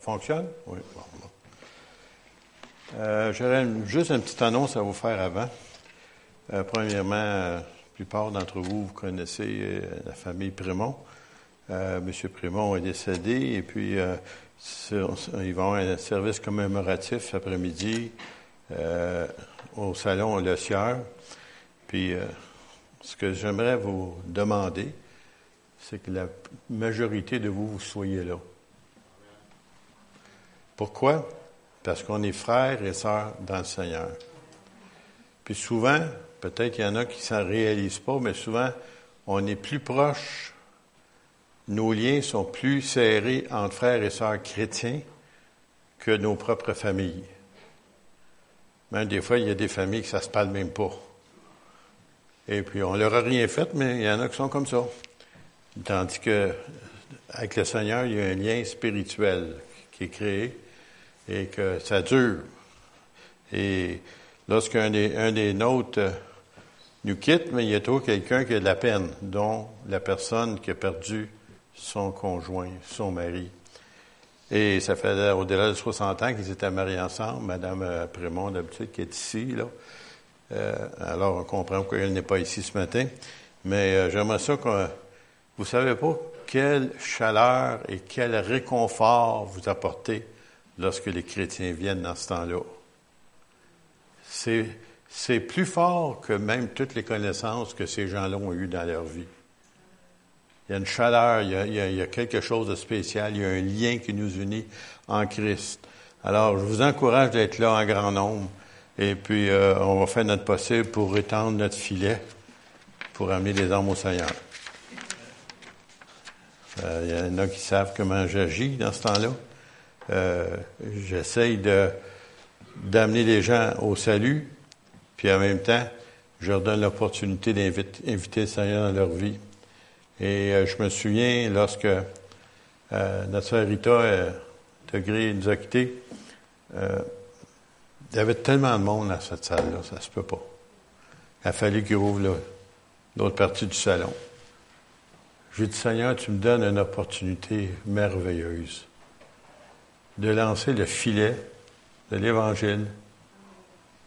Fonctionne? Oui. Bon, euh, J'aurais juste une petite annonce à vous faire avant. Euh, premièrement, euh, la plupart d'entre vous, vous connaissez la famille Prémont. Monsieur Prémont est décédé et puis ils vont avoir un service commémoratif après-midi au salon Le Sieur. Puis ce que j'aimerais vous demander, c'est que la majorité de vous, vous soyez là. Pourquoi? Parce qu'on est frères et sœurs dans le Seigneur. Puis souvent, peut-être qu'il y en a qui ne s'en réalisent pas, mais souvent, on est plus proche, nos liens sont plus serrés entre frères et sœurs chrétiens que nos propres familles. Même des fois, il y a des familles que ça se parle même pas. Et puis, on leur a rien fait, mais il y en a qui sont comme ça. Tandis que, avec le Seigneur, il y a un lien spirituel qui est créé et que ça dure. Et lorsqu'un des, des nôtres euh, nous quitte, mais il y a toujours quelqu'un qui a de la peine, dont la personne qui a perdu son conjoint, son mari. Et ça fait au-delà de 60 ans qu'ils étaient mariés ensemble, Madame euh, Prémont d'habitude qui est ici, là. Euh, alors on comprend pourquoi elle n'est pas ici ce matin. Mais j'aimerais ça que vous savez pas quelle chaleur et quel réconfort vous apportez lorsque les chrétiens viennent dans ce temps-là. C'est, plus fort que même toutes les connaissances que ces gens-là ont eues dans leur vie. Il y a une chaleur, il y a, quelque chose de spécial, il y a un lien qui nous unit en Christ. Alors, je vous encourage d'être là en grand nombre. Et puis, euh, on va faire notre possible pour étendre notre filet pour amener les hommes au Seigneur. Euh, il y en a qui savent comment j'agis dans ce temps-là. Euh, j'essaye de, d'amener les gens au salut, puis en même temps, je leur donne l'opportunité d'inviter le Seigneur dans leur vie. Et euh, je me souviens, lorsque euh, notre sœur Rita Degré nous a quittés, il y avait tellement de monde dans cette salle-là, ça se peut pas. Il a fallu qu'il ouvre l'autre partie du salon. J'ai dit, Seigneur, tu me donnes une opportunité merveilleuse de lancer le filet de l'Évangile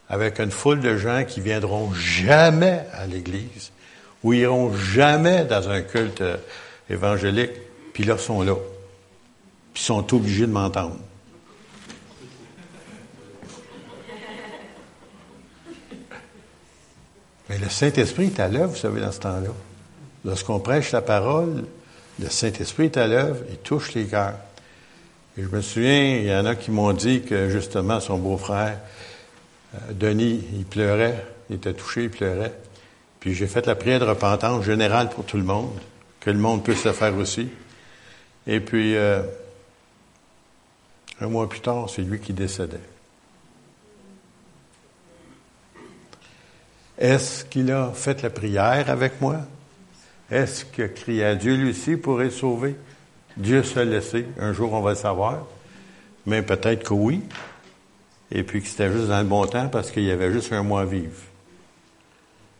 avec une foule de gens qui viendront jamais à l'Église ou iront jamais dans un culte euh, évangélique, puis là sont là, puis sont obligés de m'entendre. Mais le Saint-Esprit est à l'œuvre, vous savez, dans ce temps-là. Lorsqu'on prêche la parole, le Saint-Esprit est à l'œuvre, il touche les cœurs. Je me souviens, il y en a qui m'ont dit que justement son beau-frère, euh, Denis, il pleurait, il était touché, il pleurait. Puis j'ai fait la prière de repentance générale pour tout le monde, que le monde puisse le faire aussi. Et puis, euh, un mois plus tard, c'est lui qui décédait. Est-ce qu'il a fait la prière avec moi? Est-ce qu'il a crié à Dieu lui aussi pour être sauvé? Dieu seul le. Un jour, on va le savoir. Mais peut-être que oui. Et puis que c'était juste dans le bon temps parce qu'il y avait juste un mois à vivre.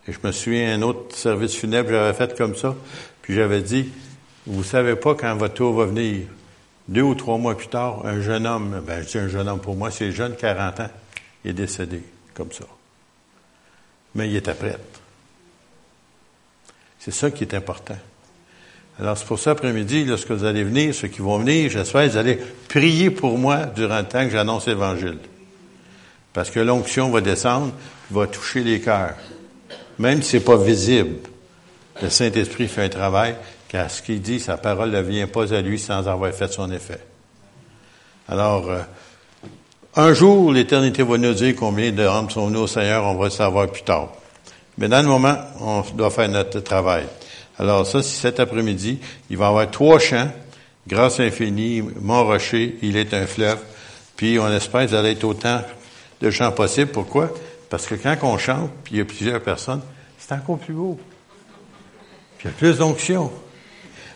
Et je me souviens, un autre service funèbre, j'avais fait comme ça. Puis j'avais dit, vous savez pas quand votre tour va venir. Deux ou trois mois plus tard, un jeune homme, ben je dis un jeune homme pour moi, c'est jeune, 40 ans, est décédé, comme ça. Mais il était prêt. C'est ça qui est important. Alors, c'est pour ça, après-midi, lorsque vous allez venir, ceux qui vont venir, j'espère, vous allez prier pour moi durant le temps que j'annonce l'Évangile. Parce que l'onction va descendre, va toucher les cœurs. Même si c'est pas visible, le Saint-Esprit fait un travail, car ce qu'il dit, sa parole ne vient pas à lui sans avoir fait son effet. Alors, euh, un jour, l'éternité va nous dire combien de hommes sont venus au Seigneur, on va le savoir plus tard. Mais dans le moment, on doit faire notre travail. Alors ça, cet après-midi, il va y avoir trois chants, Grâce infinie, Mont-Rocher, il est un fleuve, puis on espère que vous allez être autant de chants possibles. Pourquoi? Parce que quand on chante, puis il y a plusieurs personnes, c'est encore plus beau. Puis il y a plus d'onction.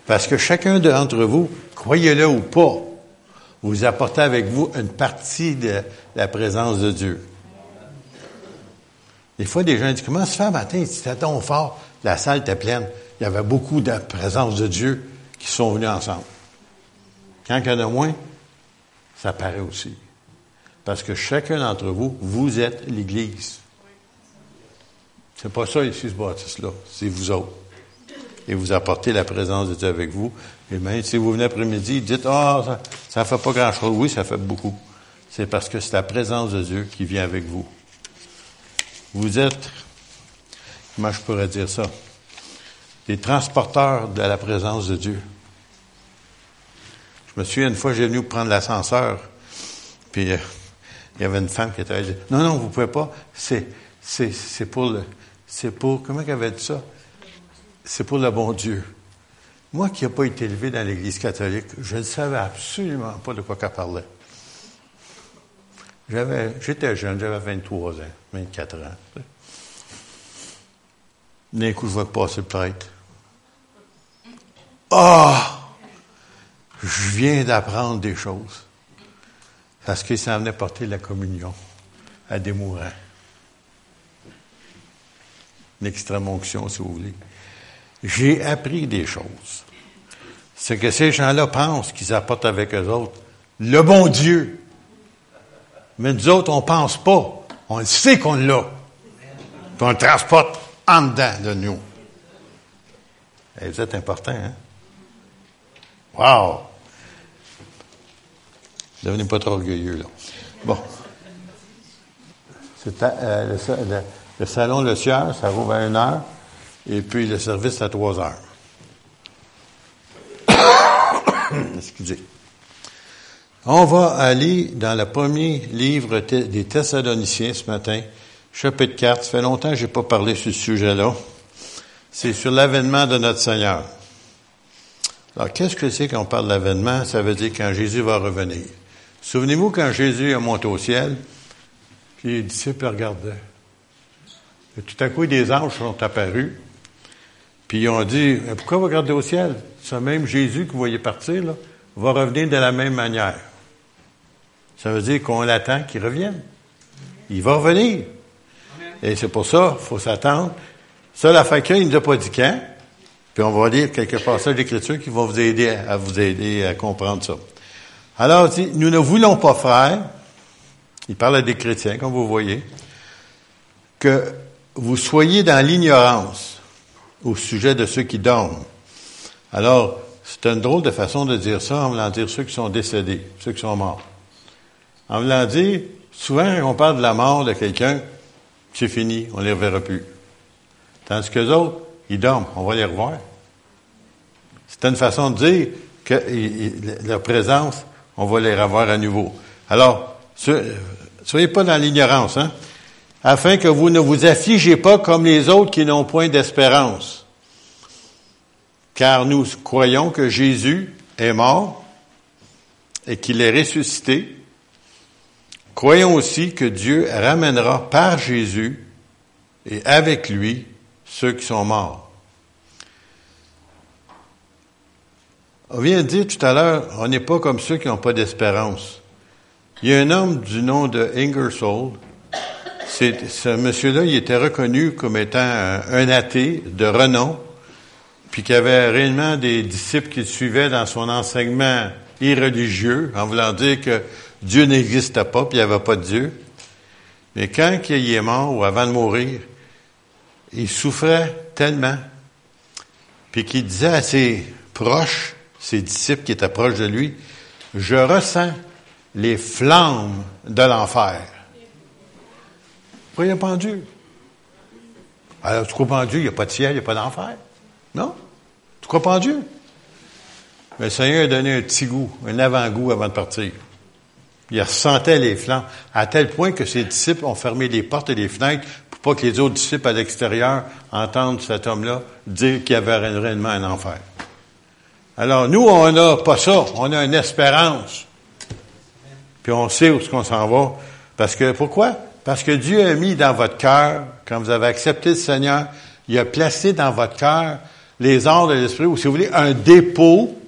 Parce que chacun d'entre vous, croyez-le ou pas, vous apportez avec vous une partie de la présence de Dieu. Des fois, des gens disent, comment se fait matin? C'était ton fort, la salle était pleine il y avait beaucoup de présence de Dieu qui sont venus ensemble. Quand il y en a moins, ça paraît aussi. Parce que chacun d'entre vous, vous êtes l'Église. C'est pas ça ici, ce bâtisse-là. C'est vous autres. Et vous apportez la présence de Dieu avec vous. Et même si vous venez après-midi, dites, ah, oh, ça, ne fait pas grand-chose. Oui, ça fait beaucoup. C'est parce que c'est la présence de Dieu qui vient avec vous. Vous êtes, comment je pourrais dire ça? Des transporteurs de la présence de Dieu. Je me souviens, une fois, j'ai venu prendre l'ascenseur, puis euh, il y avait une femme qui était là, non, non, vous pouvez pas, c'est, c'est, c'est pour le, c'est pour, comment qu'elle avait dit ça? C'est pour le bon Dieu. Moi qui n'ai pas été élevé dans l'Église catholique, je ne savais absolument pas de quoi qu'elle parlait. J'avais, j'étais jeune, j'avais 23 ans, 24 ans. D'un coup, je vois passer le prêtre. Ah! Je viens d'apprendre des choses. Parce qu'il s'en venait porter la communion à des mourants. L'extrême onction, si vous voulez. J'ai appris des choses. Ce que ces gens-là pensent qu'ils apportent avec eux autres, le bon Dieu. Mais nous autres, on pense pas. On sait qu'on l'a. Puis on le transporte en dedans de nous. Et eh, vous êtes important, hein? Wow! Devenez pas trop orgueilleux, là. Bon. C'est euh, le, le, salon Le Sieur, ça rouvre à une heure, et puis le service à trois heures. Excusez. On va aller dans le premier livre des Thessaloniciens ce matin, chapitre 4. Ça fait longtemps que je n'ai pas parlé sur ce sujet-là. C'est sur l'avènement de notre Seigneur. Alors, qu'est-ce que c'est quand on parle de l'avènement? Ça veut dire quand Jésus va revenir. Souvenez-vous quand Jésus est monté au ciel, puis les disciples regardaient. Et tout à coup, des anges sont apparus, puis ils ont dit, pourquoi vous regardez au ciel? Ce même Jésus que vous voyez partir, là, va revenir de la même manière. Ça veut dire qu'on l'attend qu'il revienne. Il va revenir. Et c'est pour ça, il faut s'attendre. Ça, la facture, il ne nous a pas dit quand. Puis on va lire quelques passages d'Écriture qui vont vous aider à vous aider à comprendre ça. Alors, nous ne voulons pas, frères, il parle à des chrétiens, comme vous voyez, que vous soyez dans l'ignorance au sujet de ceux qui dorment. Alors, c'est une drôle de façon de dire ça en voulant dire ceux qui sont décédés, ceux qui sont morts. En voulant dire, souvent, on parle de la mort de quelqu'un, c'est fini, on ne les reverra plus. Tandis que les autres, ils dorment, on va les revoir. C'est une façon de dire que leur présence, on va les revoir à nouveau. Alors, soyez pas dans l'ignorance, hein? Afin que vous ne vous affligez pas comme les autres qui n'ont point d'espérance. Car nous croyons que Jésus est mort et qu'il est ressuscité Croyons aussi que Dieu ramènera par Jésus et avec lui ceux qui sont morts. On vient de dire tout à l'heure, on n'est pas comme ceux qui n'ont pas d'espérance. Il y a un homme du nom de Ingersoll. ce monsieur-là, il était reconnu comme étant un, athée de renom, puis qu'il avait réellement des disciples qui le suivaient dans son enseignement irreligieux, en voulant dire que Dieu n'existait pas, puis il n'y avait pas de Dieu. Mais quand il est mort ou avant de mourir, il souffrait tellement, puis qu'il disait à ses proches, ses disciples qui étaient proches de lui, je ressens les flammes de l'enfer. Croyez pas en Dieu? Alors, tu crois pas en Dieu, il n'y a pas de ciel, il n'y a pas d'enfer? Non? Tu crois pas en Dieu? Mais le Seigneur a donné un petit goût, un avant-goût avant de partir. Il ressentait les flammes, à tel point que ses disciples ont fermé les portes et les fenêtres pour pas que les autres disciples à l'extérieur entendent cet homme-là dire qu'il y avait réellement un enfer. Alors, nous, on n'a pas ça. On a une espérance. Puis on sait où est-ce qu'on s'en va. Parce que, pourquoi? Parce que Dieu a mis dans votre cœur, quand vous avez accepté le Seigneur, il a placé dans votre cœur les arts de l'esprit, ou si vous voulez, un dépôt.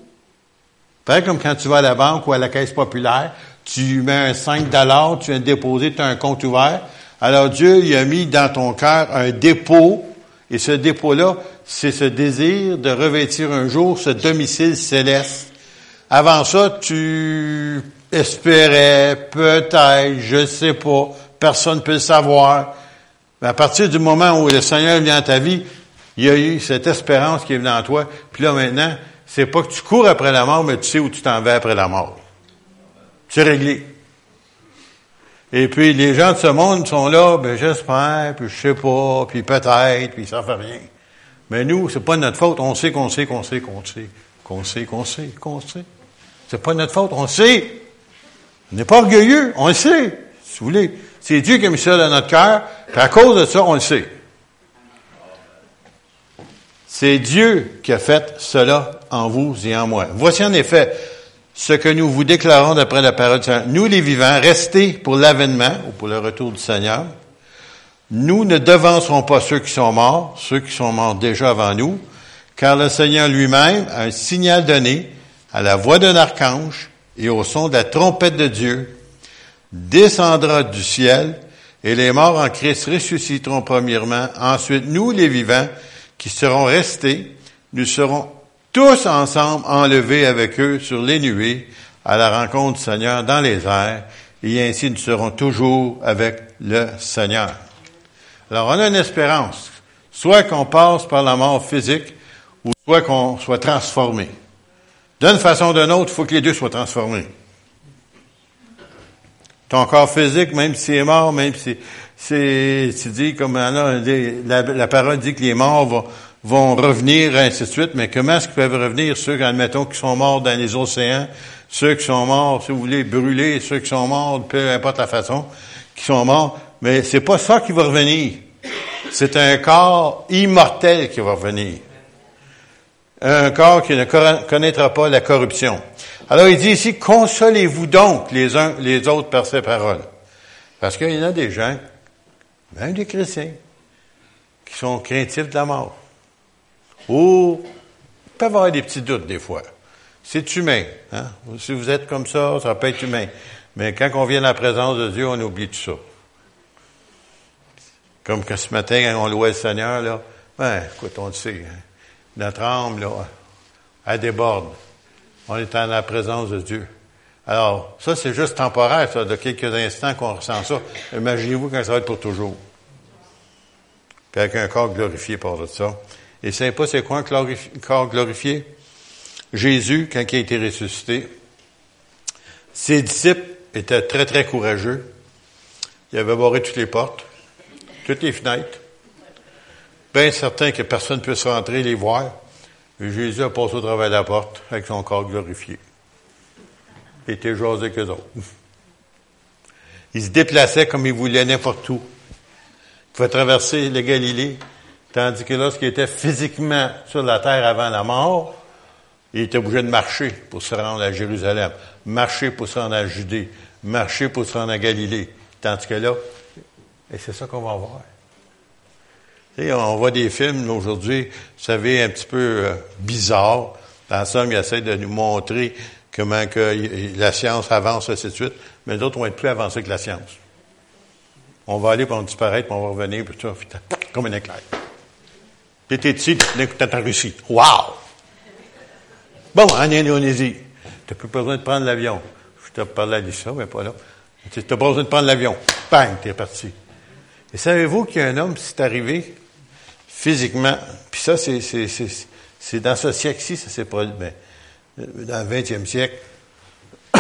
Pareil comme quand tu vas à la banque ou à la caisse populaire, tu mets un 5 dollars, tu viens de déposer, tu as un compte ouvert. Alors Dieu, il a mis dans ton cœur un dépôt, et ce dépôt-là, c'est ce désir de revêtir un jour ce domicile céleste. Avant ça, tu espérais, peut-être, je sais pas, personne ne peut le savoir. Mais à partir du moment où le Seigneur vient dans ta vie, il y a eu cette espérance qui est venue en toi. Puis là, maintenant, c'est pas que tu cours après la mort, mais tu sais où tu t'en vas après la mort. C'est réglé. Et puis, les gens de ce monde sont là, ben, j'espère, puis je sais pas, puis peut-être, puis ça fait rien. Mais nous, c'est pas notre faute. On sait qu'on sait qu'on sait qu'on sait, qu'on sait qu'on sait qu'on sait. C'est pas notre faute. On sait. On n'est pas orgueilleux. On le sait. Si vous voulez. C'est Dieu qui a mis ça dans notre cœur. Puis à cause de ça, on le sait. C'est Dieu qui a fait cela en vous et en moi. Voici en effet ce que nous vous déclarons d'après la parole du Seigneur. Nous, les vivants, restés pour l'avènement ou pour le retour du Seigneur, nous ne devancerons pas ceux qui sont morts, ceux qui sont morts déjà avant nous, car le Seigneur lui-même a un signal donné à la voix d'un archange et au son de la trompette de Dieu, descendra du ciel, et les morts en Christ ressusciteront premièrement. Ensuite, nous, les vivants, qui serons restés, nous serons tous ensemble enlevés avec eux sur les nuées à la rencontre du Seigneur dans les airs, et ainsi nous serons toujours avec le Seigneur. Alors on a une espérance, soit qu'on passe par la mort physique, ou soit qu'on soit transformé. D'une façon ou d'une autre, il faut que les deux soient transformés. Ton corps physique, même s'il est mort, même si c'est, tu dis, comme la, la, parole dit que les morts vont, vont revenir, ainsi de suite, mais comment est-ce qu'ils peuvent revenir, ceux, admettons, qui sont morts dans les océans, ceux qui sont morts, si vous voulez, brûlés, ceux qui sont morts, peu importe la façon, qui sont morts, mais c'est pas ça qui va revenir. C'est un corps immortel qui va revenir. Un corps qui ne connaîtra pas la corruption. Alors il dit ici, consolez-vous donc les uns les autres par ces paroles. Parce qu'il y a des gens, même des chrétiens, qui sont craintifs de la mort. Ou peuvent avoir des petits doutes des fois. C'est humain. Hein? Si vous êtes comme ça, ça peut être humain. Mais quand on vient à la présence de Dieu, on oublie tout ça. Comme que ce matin, on louait le Seigneur, là, ben, écoute, on le sait, hein. notre âme, là, elle déborde. On est en la présence de Dieu. Alors, ça, c'est juste temporaire, ça, de quelques instants qu'on ressent ça. Imaginez-vous quand ça va être pour toujours. Puis avec un corps glorifié par de ça. Et c'est pas c'est quoi un corps glorifié? Jésus, quand il a été ressuscité, ses disciples étaient très, très courageux. Ils avaient barré toutes les portes, toutes les fenêtres. Bien certain que personne ne puisse rentrer les voir. Et Jésus a passé au travers de la porte avec son corps glorifié. Il était jasé avec eux autres. Il se déplaçait comme il voulait n'importe où. Il pouvait traverser le Galilée, tandis que lorsqu'il était physiquement sur la terre avant la mort, il était obligé de marcher pour se rendre à Jérusalem, marcher pour se rendre à Judée, marcher pour se rendre à Galilée. Tandis que là, et c'est ça qu'on va voir. on voit des films aujourd'hui, vous savez, un petit peu euh, bizarres. Dans somme, ils essaient de nous montrer comment que la science avance, ainsi de suite. Mais d'autres vont être plus avancés que la science. On va aller, pour disparaître, puis on va revenir, puis tout, comme un éclair. Puis t'es ici, t'es en Russie. Wow! Bon, en Indonésie, tu n'as plus besoin de prendre l'avion. Je t'ai parlé de ça, mais pas là. Tu n'as pas besoin de prendre l'avion. Bang, t'es parti. Et savez-vous qu'il y a un homme, c'est arrivé physiquement, puis ça, c'est, c'est, c'est, c'est dans ce siècle-ci, ça s'est produit, ben, dans le 20e siècle.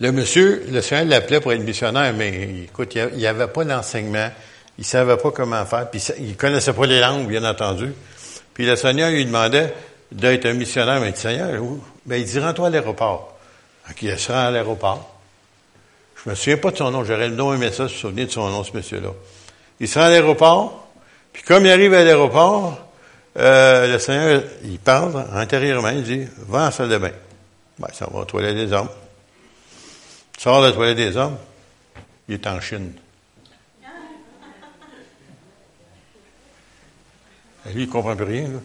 le monsieur, le Seigneur l'appelait pour être missionnaire, mais écoute, il n'y avait pas d'enseignement, il ne savait pas comment faire, puis il ne connaissait pas les langues, bien entendu. Puis le Seigneur lui demandait d'être un missionnaire, mais il dit, Seigneur? Ben, il dit, rends-toi à l'aéroport. Donc, il se rend à l'aéroport. Je me souviens pas de son nom, j'aurais le nom mais ça, je me souvenir de son nom, ce monsieur-là. Il se rend à l'aéroport, puis comme il arrive à l'aéroport, euh, le Seigneur, il parle intérieurement, il dit, va en salle de bain. Ben, ça va aux toilettes des hommes. Il sort de la toilette des hommes, il est en Chine. Et lui, il comprend plus rien, là.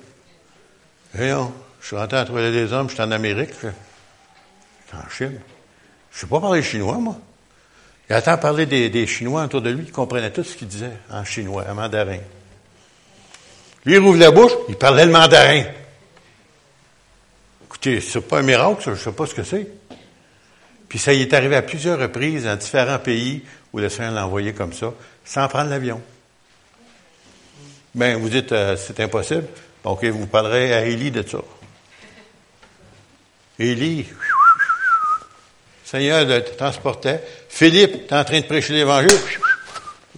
Voyons, je suis rentré à la toilette des hommes, je suis en Amérique, je suis en Chine. Je ne sais pas parler chinois, moi. Il attend parler des, Chinois autour de lui, il comprenait tout ce qu'il disait en chinois, en mandarin. Lui, il rouvre la bouche, il parlait le mandarin. Écoutez, c'est pas un miracle, je sais pas ce que c'est. Puis ça y est arrivé à plusieurs reprises dans différents pays où le Seigneur l'a envoyé comme ça, sans prendre l'avion. Ben, vous dites, euh, c'est impossible. OK, vous parlerez à Élie de ça. Élie, Seigneur te transportait. Philippe, tu es en train de prêcher l'Évangile.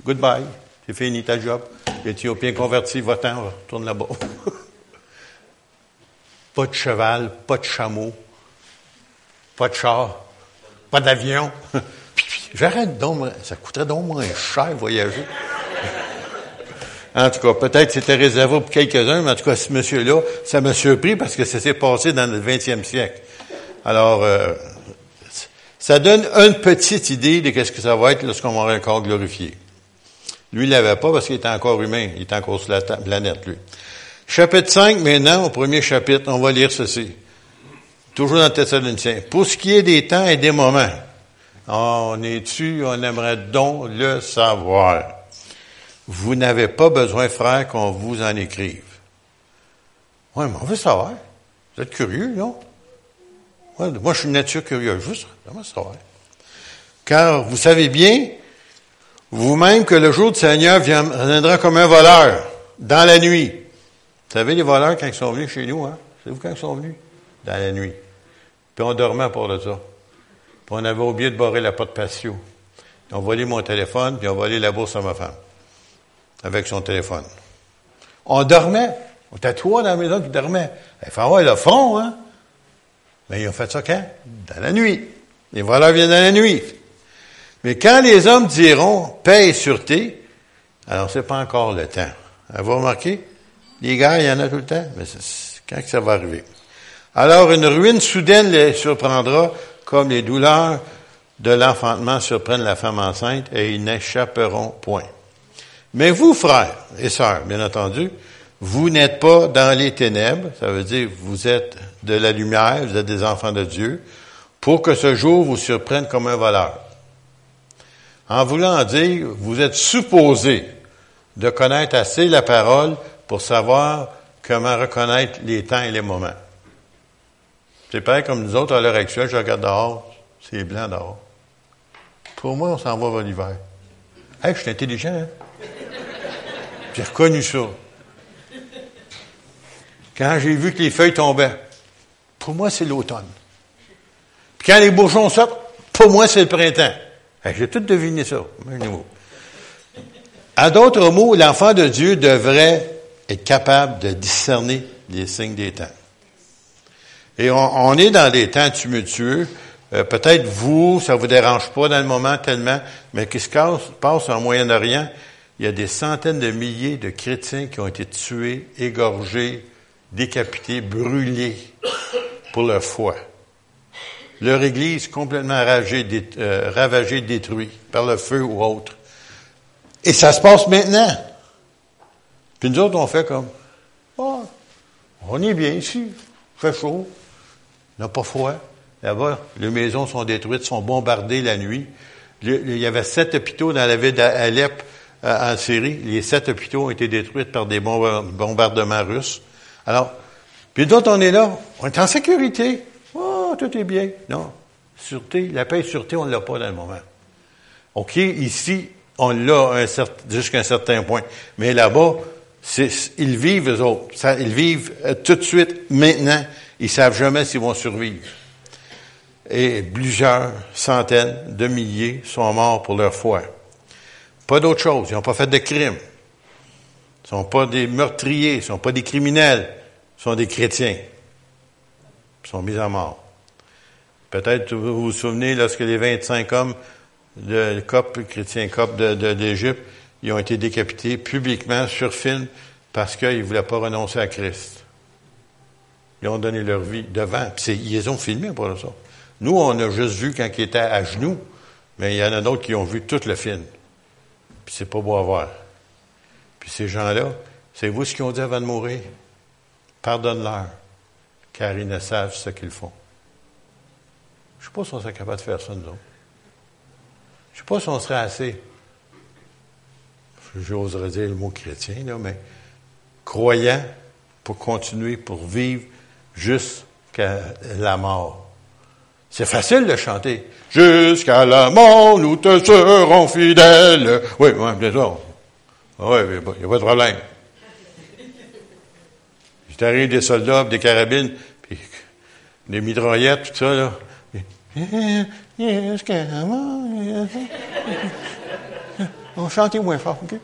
Goodbye. C'est fini ta job. L'Éthiopien converti, va-t'en, retourne là-bas. pas de cheval, pas de chameau, pas de char, pas d'avion. J'arrête donc, ça coûterait donc moins cher voyager. En tout cas, peut-être c'était réservé pour quelques-uns, mais en tout cas, ce monsieur-là, ça m'a surpris parce que ça s'est passé dans le 20e siècle. Alors, euh, ça donne une petite idée de ce que ça va être lorsqu'on va un corps glorifié. Lui, il l'avait pas parce qu'il était encore humain. Il était encore sur la planète, lui. Chapitre 5, maintenant, au premier chapitre, on va lire ceci. Toujours dans Thessaloniciens. Pour ce qui est des temps et des moments, on est dessus, on aimerait donc le savoir? Vous n'avez pas besoin, frère, qu'on vous en écrive. Oui, mais on veut savoir. Vous êtes curieux, non? Moi, je suis une nature curieuse. Juste, vraiment savoir. Car vous savez bien, vous-même, que le jour du Seigneur viendra comme un voleur, dans la nuit. Vous savez, les voleurs, quand ils sont venus chez nous, hein? C'est vous quand ils sont venus? Dans la nuit. Puis on dormait pour de ça. Puis on avait oublié de barrer la porte patio. Ils ont volé mon téléphone, puis ils ont volé la bourse à ma femme. Avec son téléphone. On dormait. On était trois dans la maison qui dormaient. Il fallait avoir le fond, hein? Mais ils ont fait ça quand? Dans la nuit. Les voleurs viennent dans la nuit. Mais quand les hommes diront paix et sûreté, alors c'est pas encore le temps. Avez-vous remarqué? Les gars, il y en a tout le temps, mais quand que ça va arriver? Alors une ruine soudaine les surprendra comme les douleurs de l'enfantement surprennent la femme enceinte et ils n'échapperont point. Mais vous, frères et sœurs, bien entendu, vous n'êtes pas dans les ténèbres, ça veut dire vous êtes de la lumière, vous êtes des enfants de Dieu, pour que ce jour vous surprenne comme un voleur. En voulant dire, vous êtes supposé de connaître assez la parole pour savoir comment reconnaître les temps et les moments. C'est pareil comme nous autres à l'heure actuelle, je regarde dehors, c'est blanc dehors. Pour moi, on s'en va vers l'hiver. Hey, je suis intelligent, hein? J'ai reconnu ça. Quand j'ai vu que les feuilles tombaient, pour moi, c'est l'automne. Puis quand les bourgeons sortent, pour moi, c'est le printemps. J'ai tout deviné ça. À d'autres mots, l'enfant de Dieu devrait être capable de discerner les signes des temps. Et on, est dans des temps tumultueux. Euh, peut-être vous, ça vous dérange pas dans le moment tellement, mais qu'est-ce qui se passe en Moyen-Orient? Il y a des centaines de milliers de chrétiens qui ont été tués, égorgés, décapités, brûlés pour leur foi. Leur Église complètement ravagée, euh, ravagée, détruite par le feu ou autre. Et ça se passe maintenant. Puis nous autres, on fait comme, oh, on est bien ici, fait chaud, on n'a pas froid. Là-bas, les maisons sont détruites, sont bombardées la nuit. Il y avait sept hôpitaux dans la ville d'Alep euh, en Syrie. Les sept hôpitaux ont été détruits par des bombardements russes. Alors, puis d'autres, on est là, on est en sécurité. Oh, tout est bien. Non. Sûreté, la paix et sûreté, on ne l'a pas dans le moment. OK, ici, on l'a jusqu'à un certain point. Mais là-bas, ils vivent, eux autres. ils vivent euh, tout de suite, maintenant. Ils savent jamais s'ils vont survivre. Et plusieurs centaines de milliers sont morts pour leur foi. Pas d'autre chose. Ils n'ont pas fait de crimes. Ils ne sont pas des meurtriers. Ils ne sont pas des criminels. Sont des chrétiens. Ils sont mis à mort. Peut-être vous vous souvenez lorsque les 25 hommes de COP, chrétiens COP de, d'Égypte, ils ont été décapités publiquement sur film parce qu'ils ne voulaient pas renoncer à Christ. Ils ont donné leur vie devant. Ils les ont filmés pour ça. Nous, on a juste vu quand ils étaient à genoux, mais il y en a d'autres qui ont vu tout le film. Puis c'est pas beau à voir. Puis ces gens-là, c'est vous ce qu'ils ont dit avant de mourir? Pardonne-leur, car ils ne savent ce qu'ils font. Je ne sais pas si on serait capable de faire ça, nous autres. Je ne sais pas si on serait assez, j'oserais dire le mot chrétien, là, mais croyant pour continuer, pour vivre jusqu'à la mort. C'est facile de chanter. Jusqu'à la mort, nous te serons fidèles. Oui, oui, bien sûr. Oui, il n'y a pas de problème. Il arrive des soldats, des carabines, puis des mitraillettes, tout ça, là. On chante moins fort, OK?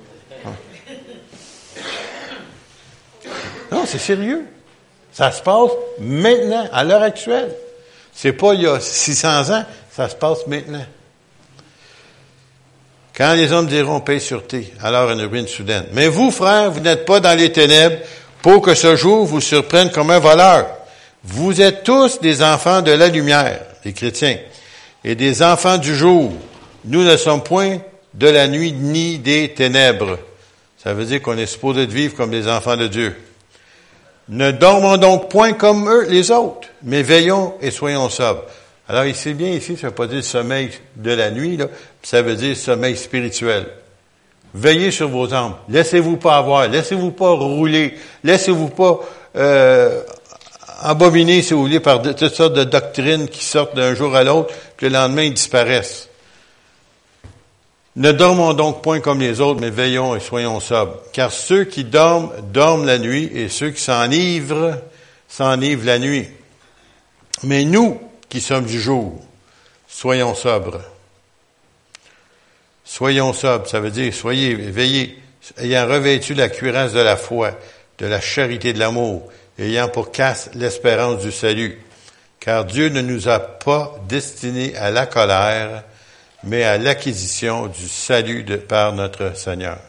Non, c'est sérieux. Ça se passe maintenant, à l'heure actuelle. C'est pas il y a 600 ans, ça se passe maintenant. Quand les hommes diront paix sûreté, alors une ruine soudaine. Mais vous, frères, vous n'êtes pas dans les ténèbres pour que ce jour vous surprenne comme un voleur. Vous êtes tous des enfants de la lumière, les chrétiens, et des enfants du jour. Nous ne sommes point de la nuit ni des ténèbres. Ça veut dire qu'on est supposé vivre comme des enfants de Dieu. Ne dormons donc point comme eux, les autres, mais veillons et soyons sobres. Alors ici, bien ici, ça ne veut pas dire sommeil de la nuit, là, ça veut dire sommeil spirituel. Veillez sur vos âmes. Laissez-vous pas avoir. Laissez-vous pas rouler. Laissez-vous pas euh, embobiner, si vous voulez, par toutes sortes de doctrines qui sortent d'un jour à l'autre, puis le lendemain, ils disparaissent. Ne dormons donc point comme les autres, mais veillons et soyons sobres. Car ceux qui dorment, dorment la nuit, et ceux qui s'enivrent, s'enivrent la nuit. Mais nous, qui sommes du jour, soyons sobres. Soyons sobres, ça veut dire soyez, veillez, ayant revêtu la cuirasse de la foi, de la charité de l'amour, ayant pour casse l'espérance du salut. Car Dieu ne nous a pas destinés à la colère, mais à l'acquisition du salut par notre Seigneur,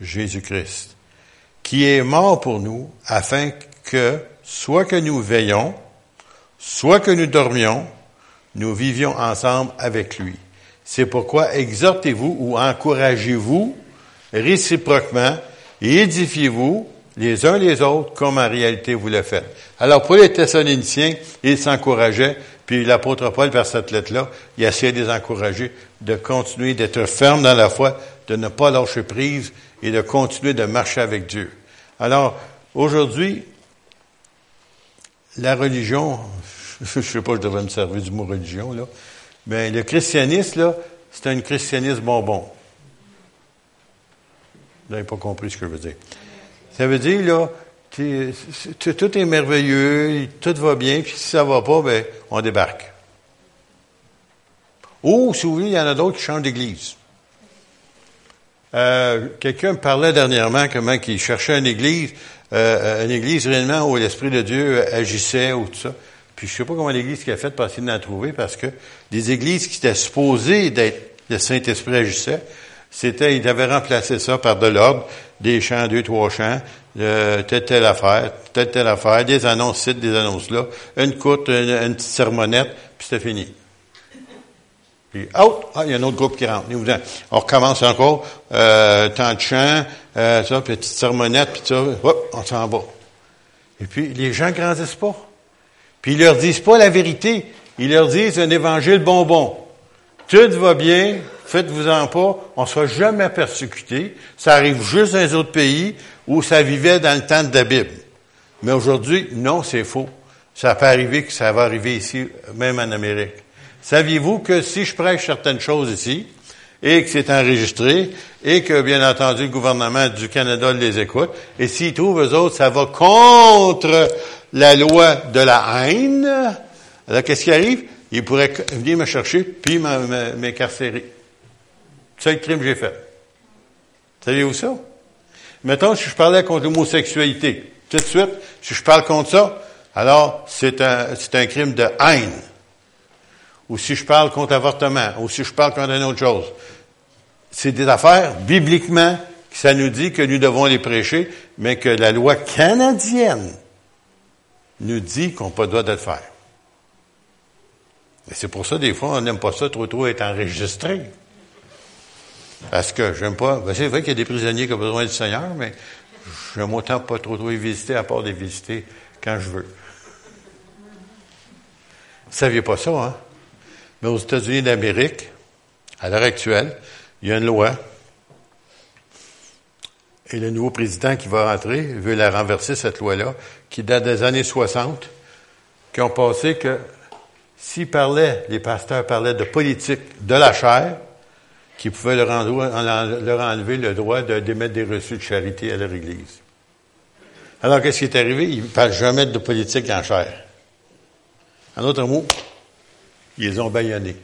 Jésus-Christ, qui est mort pour nous afin que, soit que nous veillons, soit que nous dormions, nous vivions ensemble avec lui. C'est pourquoi exhortez-vous ou encouragez-vous réciproquement et édifiez-vous les uns les autres comme en réalité vous le faites. Alors pour les Thessaloniciens, ils s'encourageaient puis l'apôtre Paul, vers cette lettre-là, il essayé de les encourager de continuer d'être fermes dans la foi, de ne pas lâcher prise et de continuer de marcher avec Dieu. Alors, aujourd'hui, la religion, je sais pas, je devrais me servir du mot religion, là, mais le christianisme, là, c'est un christianisme bonbon. Vous n'avez pas compris ce que je veux dire. Ça veut dire, là, tout est merveilleux, tout va bien, puis si ça va pas, ben, on débarque. Ou, si vous voulez, il y en a d'autres qui changent d'église. Euh, quelqu'un me parlait dernièrement comment il cherchait une église, euh, une église réellement où l'Esprit de Dieu agissait ou tout ça. Puis je sais pas comment l'église qui a fait pour essayer trouver parce que des églises qui étaient supposées d'être le Saint-Esprit agissait, c'était, ils avaient remplacé ça par de l'ordre, des chants, deux, trois chants, euh, telle, telle affaire, telle, telle affaire, des annonces ci, des annonces là, une courte, une, petite sermonnette, puis c'était fini. Puis, oh, ah, il y a un autre groupe qui rentre. On recommence encore, euh, tant de chants, euh, ça, petite sermonnette, puis ça, hop, on s'en va. Et puis, les gens grandissent pas. Puis, ils leur disent pas la vérité. Ils leur disent un évangile bonbon. Tout va bien, faites-vous-en pas, on ne sera jamais persécuté. Ça arrive juste dans les autres pays où ça vivait dans le temps de la Bible. Mais aujourd'hui, non, c'est faux. Ça peut arriver que ça va arriver ici, même en Amérique. Saviez-vous que si je prêche certaines choses ici, et que c'est enregistré, et que, bien entendu, le gouvernement du Canada les écoute, et s'ils trouvent, eux autres, ça va contre la loi de la haine, alors qu'est-ce qui arrive? Ils pourraient venir me chercher, puis m'incarcérer. C'est le crime que j'ai fait. Saviez-vous ça? Mettons, si je parlais contre l'homosexualité, tout de suite, si je parle contre ça, alors c'est un, c'est un crime de haine. Ou si je parle contre l'avortement, ou si je parle contre une autre chose. C'est des affaires, bibliquement, que ça nous dit que nous devons les prêcher, mais que la loi canadienne nous dit qu'on n'a pas le droit de le faire. Et c'est pour ça, des fois, on n'aime pas ça trop trop être enregistré. Parce que j'aime pas. Ben c'est vrai qu'il y a des prisonniers qui ont besoin du Seigneur, mais j'aime autant pas trop trop les visiter, à part les visiter quand je veux. Vous saviez pas ça, hein? Mais aux États-Unis d'Amérique, à l'heure actuelle, il y a une loi. Et le nouveau président qui va rentrer veut la renverser, cette loi-là, qui date des années 60, qui ont passé que s'ils parlaient, les pasteurs parlaient de politique de la chair, qui pouvaient leur, enlever le droit de d'émettre des reçus de charité à leur Église. Alors, qu'est-ce qui est arrivé? Ils ne parlent jamais de politique en chair. En d'autres mots, ils les ont baïonnés.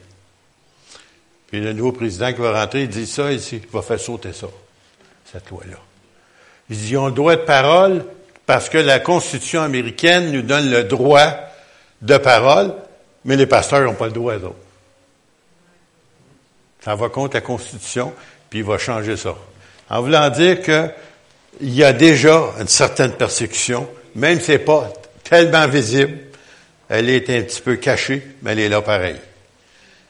Puis le nouveau président qui va rentrer, il dit ça, ici, il va faire sauter ça, cette loi-là. Il dit, ils ont le droit de parole parce que la Constitution américaine nous donne le droit de parole, mais les pasteurs n'ont pas le droit, d'autre. Ça va contre la Constitution, puis il va changer ça. En voulant dire que il y a déjà une certaine persécution, même si n'est pas tellement visible, elle est un petit peu cachée, mais elle est là pareil.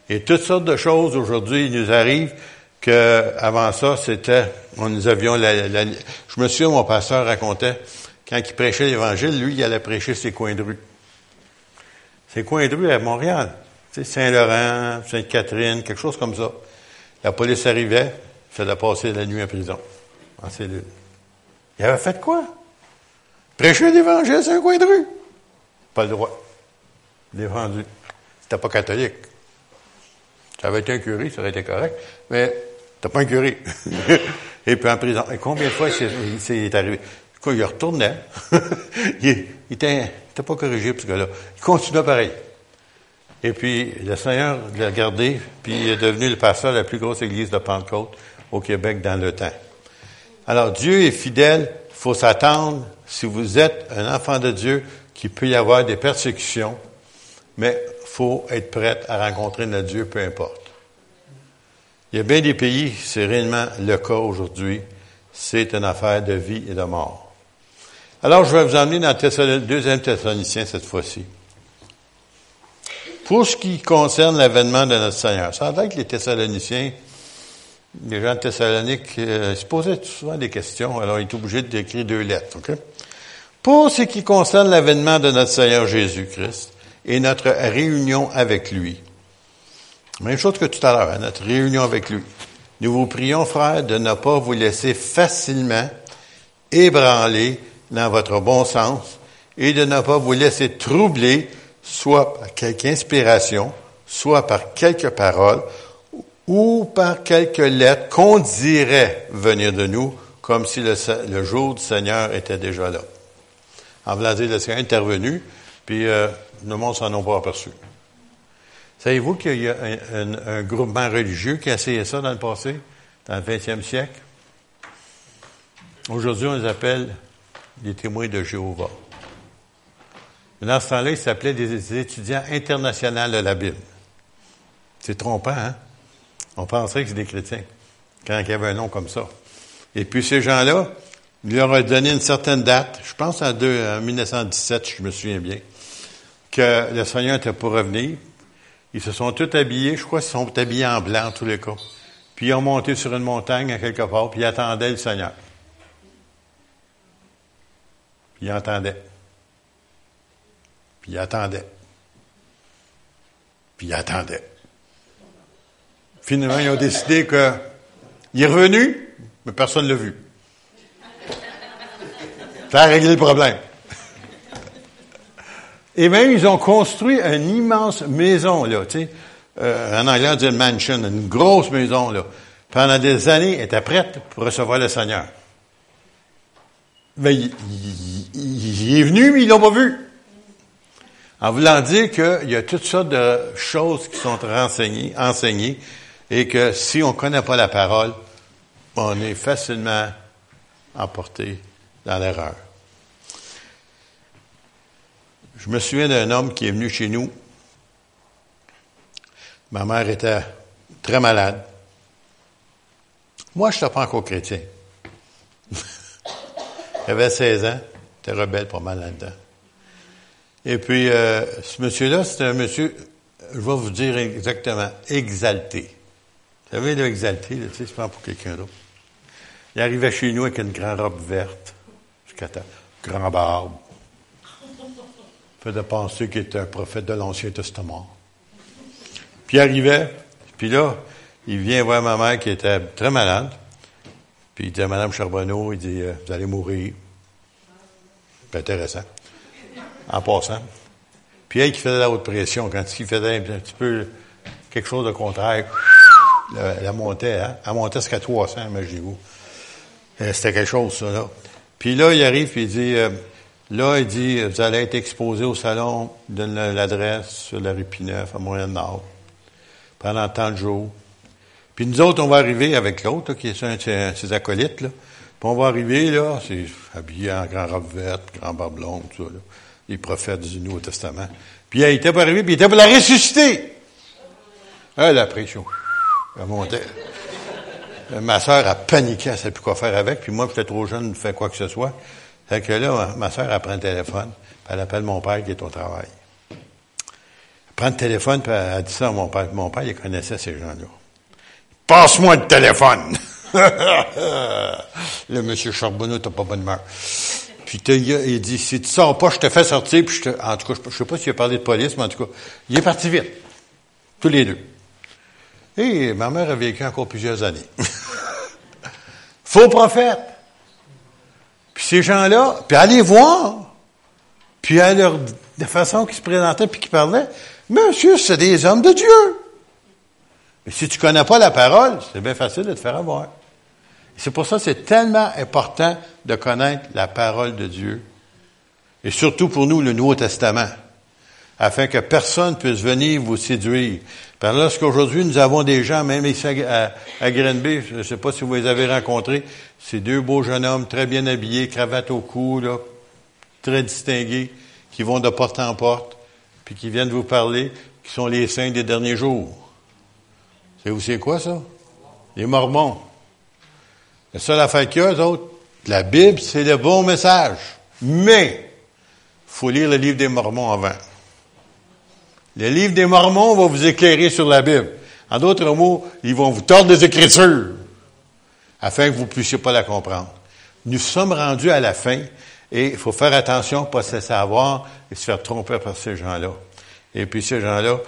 Et toutes sortes de choses aujourd'hui nous arrivent que avant ça, c'était, nous avions la, je me souviens, mon pasteur racontait, quand il prêchait l'Évangile, lui, il allait prêcher ses coins de rue. Ses coins de rue à Montréal. Tu sais, Saint-Laurent, Sainte-Catherine, quelque chose comme ça. La police arrivait, il faisait passer la nuit en prison, en cellule. Il avait fait quoi? Prêcher l'Évangile sur un coin de rue. Pas le droit. Défendu. C'était pas catholique. Ça avait été un curé, ça aurait été correct, mais t'as pas un curé. Et puis en prison. Et combien de fois c'est arrivé? Quoi, il retournait. il, était, pas corrigé, ce gars-là. Il continuait pareil. Et puis, le Seigneur l'a gardé, puis il est devenu le pasteur de la plus grosse église de Pentecôte au Québec dans le temps. Alors, Dieu est fidèle. Il faut s'attendre, si vous êtes un enfant de Dieu, qu'il peut y avoir des persécutions, mais il faut être prêt à rencontrer notre Dieu, peu importe. Il y a bien des pays, c'est réellement le cas aujourd'hui, c'est une affaire de vie et de mort. Alors, je vais vous emmener dans le deuxième Thessalonicien cette fois-ci. Pour ce qui concerne l'avènement de notre Seigneur, ça que les Thessaloniciens, les gens de Thessalonique, euh, se posaient souvent des questions, alors ils étaient obligés d'écrire deux lettres. Pour ce qui concerne l'avènement de notre Seigneur Jésus-Christ et notre réunion avec lui, même chose que tout à l'heure, hein, notre réunion avec lui. Nous vous prions, frères, de ne pas vous laisser facilement ébranler dans votre bon sens et de ne pas vous laisser troubler soit par quelque inspiration, soit par quelques paroles ou par quelques lettres qu'on dirait venir de nous comme si le, jour du Seigneur était déjà là. En voulant dire, le Seigneur est intervenu, puis euh, le monde s'en a pas aperçu. Savez-vous qu'il y a un, un, groupement religieux qui a essayé ça dans le passé, dans le 20e siècle? Aujourd'hui, on les appelle des témoins de Jéhovah. Dans ce temps-là, ils s'appelaient des étudiants internationaux de la Bible. C'est trompant, hein? On penserait que c'est des chrétiens, quand il y avait un nom comme ça. Et puis ces gens-là, ils leur ont donné une certaine date, je pense en, 1917, je me souviens bien, que le Seigneur était pour revenir. Ils se sont tous habillés, je crois qu'ils sont habillés en blanc en tous les cas. Puis ils ont monté sur une montagne à quelque part, puis ils attendaient le Seigneur. Puis ils entendaient. Puis ils attendaient. Puis ils attendaient. Finalement, ils ont décidé qu'il est revenu, mais personne ne l'a vu. Ça a réglé le problème. Et même, ils ont construit une immense maison, là, tu sais. Euh, en anglais, on dit une mansion, une grosse maison, là. Pendant des années, elle était prête pour recevoir le Seigneur. Mais il, il est venu, mais ils l'ont pas vu. En voulant dire qu'il y a toutes sortes de choses qui sont renseignées, enseignées, et que si on connaît pas la parole, on est facilement emporté dans l'erreur. Je me souviens d'un homme qui est venu chez nous. Ma mère était très malade. Moi, je n'étais pas encore chrétien. J'avais 16 ans. J'étais rebelle pas mal là-dedans. Et puis, euh, ce monsieur-là, c'était un monsieur, je vais vous dire exactement, exalté. Vous savez, là, exalté, tu sais, c'est pas pour quelqu'un d'autre. Il arrivait chez nous avec une grande robe verte, jusqu'à ta grand barbe. Faisait penser qu'il était un prophète de l'Ancien Testament. Puis il arrivait, puis là, il vient voir ma mère qui était très malade. Puis il dit à Mme Charbonneau, il dit, euh, vous allez mourir. C'est intéressant en passant. Puis elle qui faisait la haute pression, quand il faisait un petit peu quelque chose de contraire, elle, montait, hein? Elle montait jusqu'à 300, imaginez-vous. Euh, c'était quelque chose, ça, là. Puis là, il arrive, puis il dit, euh, là, il dit, vous allez être exposé au salon, donne l'adresse sur la rue Pineuf, à Moyen-Nord, pendant tant de jours. Puis nous autres, on va arriver avec l'autre, qui est un de ses acolytes, là. Puis on va arriver, là, c'est habillé en grand robe verte, grand barbe longue, tout ça, là. Les prophètes du Nouveau Testament. Puis il était pas arrivé, puis il était pour la ressusciter. Ah, la pression. Elle montait. Ma soeur a paniqué, elle ne savait plus quoi faire avec, puis moi, j'étais trop jeune pour faire quoi que ce soit. Fait que là, ma soeur, elle prend le téléphone, puis elle appelle mon père qui est au travail. Elle prend le téléphone, puis elle dit ça à mon père. Mon père, il connaissait ces gens-là. Passe-moi le téléphone! le monsieur Charbonneau, t'as pas bonne humeur. Puis il dit, si tu sors pas, je te fais sortir, puis je te, en tout cas, je sais pas s'il a parlé de police, mais en tout cas, il est parti vite. Tous les deux. Et ma mère a vécu encore plusieurs années. Faux prophète. Puis ces gens-là, puis allez voir, puis à leur de façon qu'ils se présentaient puis qu'ils parlaient, monsieur, c'est des hommes de Dieu. Mais si tu connais pas la parole, c'est bien facile de te faire avoir. C'est pour ça que c'est tellement important de connaître la parole de Dieu. Et surtout pour nous, le Nouveau Testament. Afin que personne puisse venir vous séduire. Parce lorsqu'aujourd'hui, nous avons des gens, même ici à, à Grenby, je ne sais pas si vous les avez rencontrés, ces deux beaux jeunes hommes très bien habillés, cravate au cou, là, très distingués, qui vont de porte en porte, puis qui viennent vous parler, qui sont les saints des derniers jours. C'est vous c'est quoi ça? Les Mormons. La seule affaire qu'il y a, eux autres, la Bible, c'est le bon message. Mais, faut lire le livre des Mormons avant. Le livre des Mormons va vous éclairer sur la Bible. En d'autres mots, ils vont vous tordre des Écritures afin que vous ne puissiez pas la comprendre. Nous sommes rendus à la fin et il faut faire attention, pas se laisser avoir et se faire tromper par ces gens-là. Et puis ces gens-là,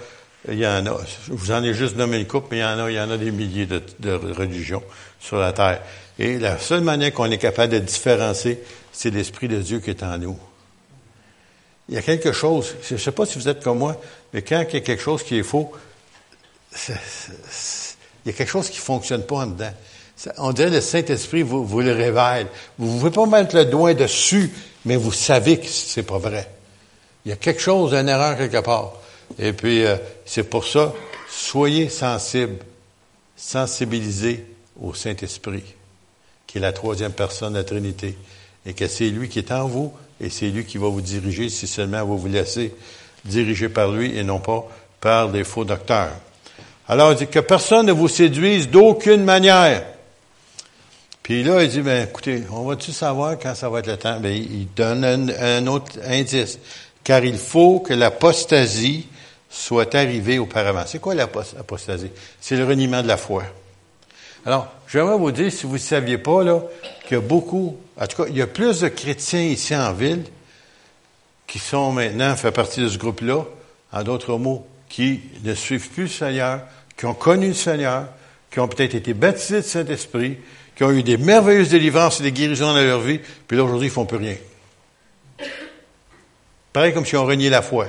il y en a, je vous en ai juste nommé une coupe, mais il y en a, il y en a des milliers de, de religions sur la terre. Et la seule manière qu'on est capable de différencier, c'est l'Esprit de Dieu qui est en nous. Il y a quelque chose, je ne sais pas si vous êtes comme moi, mais quand il y a quelque chose qui est faux, il y a quelque chose qui ne fonctionne pas en dedans. On dirait que le Saint-Esprit vous, le révèle. Vous ne pouvez pas mettre le doigt dessus, mais vous savez que ce n'est pas vrai. Il y a quelque chose, une erreur quelque part. Et puis, euh, c'est pour ça, soyez sensibles, sensibilisés au Saint-Esprit, qui est la troisième personne de la Trinité, et que c'est lui qui est en vous, et c'est lui qui va vous diriger si seulement vous vous laissez diriger par lui et non pas par des faux docteurs. Alors, il dit que personne ne vous séduise d'aucune manière. Puis là, il dit, ben, écoutez, on va-tu savoir quand ça va être le temps? Ben, il donne un, autre indice. Car il faut que l'apostasie soit arrivée auparavant. C'est quoi l'apostasie? C'est le reniement de la foi. Alors, j'aimerais vous dire, si vous ne saviez pas, là, a beaucoup, en tout cas, il y a plus de chrétiens ici en ville qui sont maintenant, fait partie de ce groupe-là, en d'autres mots, qui ne suivent plus le Seigneur, qui ont connu le Seigneur, qui ont peut-être été baptisés de Saint-Esprit, qui ont eu des merveilleuses délivrances et des guérisons dans leur vie, puis là, aujourd'hui, ils font plus rien. Pareil comme si on renié la foi.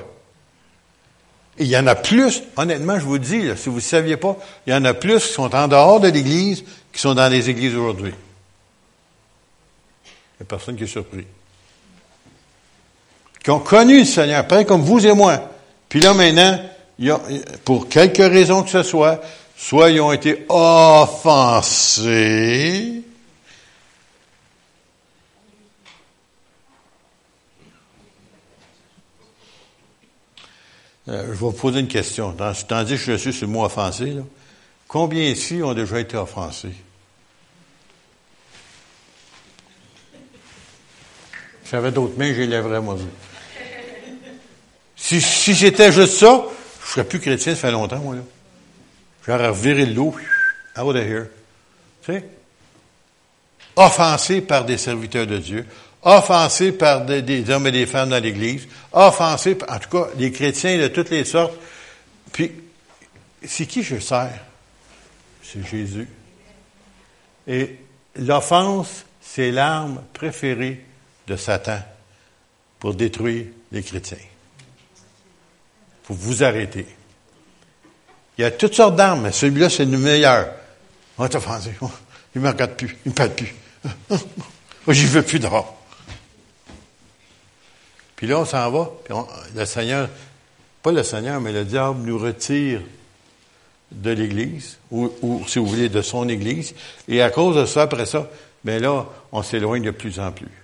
Et il y en a plus, honnêtement, je vous dis, si vous ne saviez pas, il y en a plus qui sont en dehors de l'Église qui sont dans les églises aujourd'hui. Il n'y a personne qui est surpris. Qui ont connu le Seigneur, pareil comme vous et moi. Puis là, maintenant, pour quelque raison que ce soit, soit ils ont été offensés, Euh, je vais vous poser une question. Tandis que je suis sur le mot offensé, combien ici ont déjà été offensés? J'avais d'autres mains, j'ai lèverais, moi. Si, si j'étais juste ça, je serais plus chrétien, ça fait longtemps, moi, là. J'aurais reviré le loup, out of here. Tu sais? Offensé par des serviteurs de Dieu, offensé par des, hommes et des femmes dans l'Église, offensé, en tout cas, des chrétiens de toutes les sortes. Puis, c'est qui je sers? C'est Jésus. Et l'offense, c'est l'arme préférée de Satan pour détruire les chrétiens. faut vous arrêter. Il y a toutes sortes d'armes, mais celui-là, c'est le meilleur. On va t'offenser. Il ne me regarde plus. Il ne me parle plus. J'y veux plus dehors. Puis là, on s'en va. Le Seigneur, pas le Seigneur, mais le diable nous retire de l'Église, ou, si vous voulez, de son Église. Et à cause de ça, après ça, bien là, on s'éloigne de plus en plus.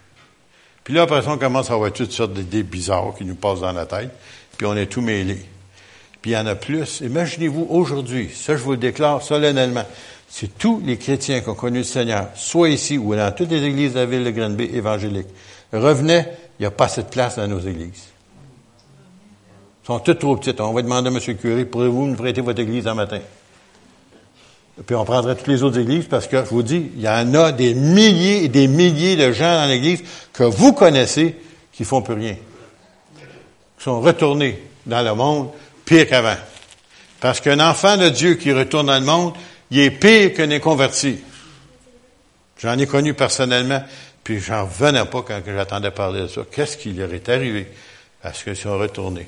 Puis là, après ça, on commence à avoir toutes sortes d'idées bizarres qui nous passent dans la tête, puis on est tout mêlé. Puis il y en a plus. Imaginez-vous aujourd'hui, ça je vous le déclare solennellement, si tous les chrétiens qui ont connu le Seigneur, soit ici ou dans toutes les églises de la ville de Granby évangélique, revenaient, il n'y a pas assez de place dans nos églises. Ils sont toutes trop petites. On va demander à M. le curé, pourrez-vous nous prêter votre église un matin? Puis on prendrait toutes les autres églises parce que, je vous dis, il y en a des milliers et des milliers de gens dans l'église que vous connaissez qui font plus rien. Qui sont retournés dans le monde pire qu'avant. Parce qu'un enfant de Dieu qui retourne dans le monde, il est pire qu'un inconverti. J'en ai connu personnellement, puis j'en revenais pas quand j'attendais parler de ça. Qu'est-ce qui leur est arrivé? Parce qu'ils sont retournés.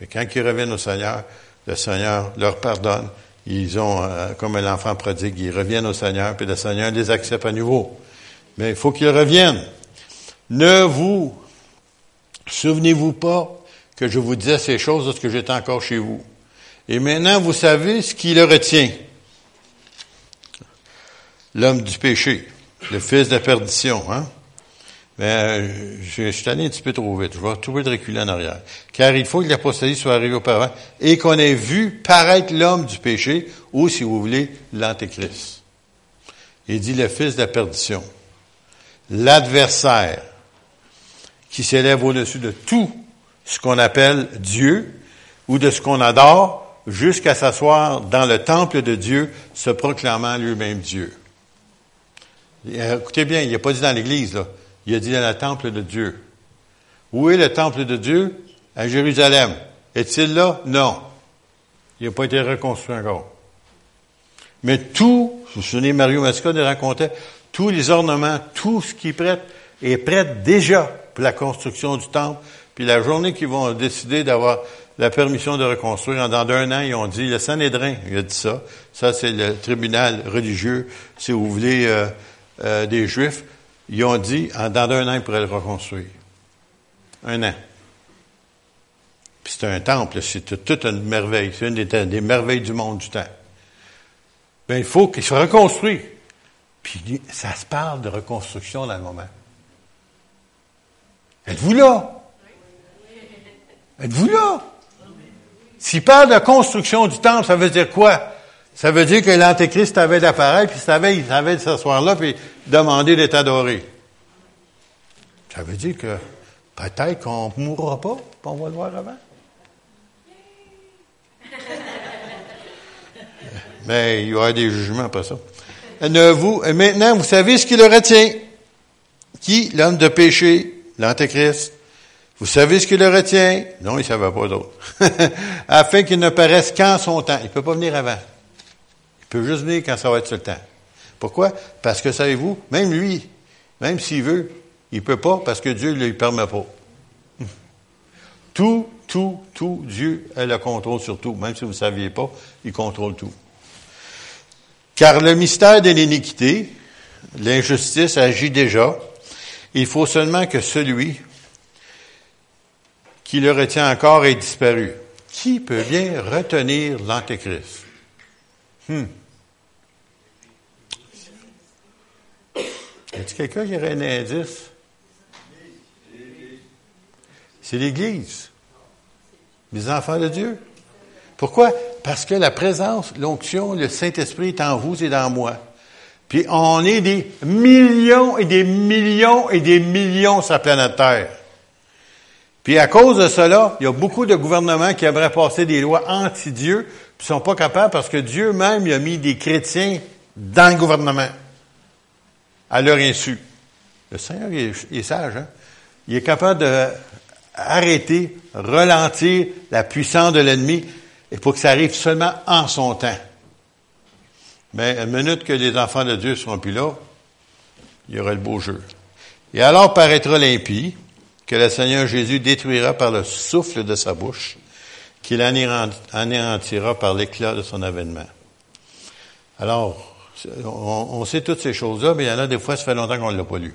Mais quand ils reviennent au Seigneur, le Seigneur leur pardonne. Ils ont, euh, comme un enfant prodigue, ils reviennent au Seigneur, puis le Seigneur les accepte à nouveau. Mais il faut qu'ils reviennent. Ne vous souvenez-vous pas que je vous disais ces choses lorsque j'étais encore chez vous? Et maintenant, vous savez ce qui le retient. L'homme du péché, le fils de perdition, hein? Euh, je, suis allé un petit peu trop vite. Je vais trouver de reculer en arrière. Car il faut que l'apostasie soit arrivée auparavant et qu'on ait vu paraître l'homme du péché ou, si vous voulez, l'antéchrist. Il dit le fils de la perdition. L'adversaire qui s'élève au-dessus de tout ce qu'on appelle Dieu ou de ce qu'on adore jusqu'à s'asseoir dans le temple de Dieu, se proclamant lui-même Dieu. Écoutez bien, il a pas dit dans l'Église, là. Il a dit dans le temple de Dieu. Où est le temple de Dieu? À Jérusalem. Est-il là? Non. Il n'a pas été reconstruit encore. Mais tout, vous vous souvenez, Mario Mascon racontait, tous les ornements, tout ce qui est prêt, est prêt déjà pour la construction du temple. Puis la journée qu'ils vont décider d'avoir la permission de reconstruire, dans un an, ils ont dit, le Sanhédrin, il a dit ça, ça c'est le tribunal religieux, si vous voulez, euh, euh, des Juifs, ils ont dit, dans un an, ils pourraient le reconstruire. Un an. Puis c'est un temple, c'est toute une merveille. C'est une des, merveilles du monde du temps. Bien, il faut qu'il soit reconstruit. Puis ça se parle de reconstruction dans le moment. Êtes-vous là? Êtes-vous là? S'il parle de construction du temple, ça veut dire quoi? Ça veut dire que l'Antéchrist avait d'appareil, puis savait, il savait de s'asseoir là, puis demander d'être adoré. Ça veut dire que peut-être qu'on ne mourra pas, puis on va le voir avant. Mais il y aura des jugements après ça. Ne vous, maintenant, vous savez ce qui le retient. Qui? L'homme de péché, l'Antéchrist. Vous savez ce qui le retient? Non, il ne savait pas d'autre. Afin qu'il ne paraisse qu'en son temps. Il ne peut pas venir avant peut juste venir quand ça va être le temps. Pourquoi? Parce que, savez-vous, même lui, même s'il veut, il peut pas parce que Dieu ne lui permet pas. Tout, tout, tout, Dieu a le contrôle sur tout. Même si vous ne saviez pas, il contrôle tout. Car le mystère de l'iniquité, l'injustice agit déjà. Il faut seulement que celui qui le retient encore ait disparu. Qui peut bien retenir l'Antéchrist? Hmm. Y a-t-il quelqu'un qui aurait un indice? C'est l'Église. Les enfants de Dieu. Pourquoi? Parce que la présence, l'onction, le Saint-Esprit est en vous et dans moi. Puis on est des millions et des millions et des millions sur la planète Terre. Puis à cause de cela, il y a beaucoup de gouvernements qui aimeraient passer des lois anti-Dieu, puis sont pas capables parce que Dieu même a mis des chrétiens dans le gouvernement à leur insu. Le Seigneur est, sage, hein? Il est capable d'arrêter, ralentir la puissance de l'ennemi et pour que ça arrive seulement en son temps. Mais une minute que les enfants de Dieu seront plus là, il y aura le beau jeu. Et alors paraîtra l'impie, que le Seigneur Jésus détruira par le souffle de sa bouche, qu'il anéantira par l'éclat de son avènement. Alors, on, sait toutes ces choses-là, mais il y en a des fois, ça fait longtemps qu'on ne l'a pas lu.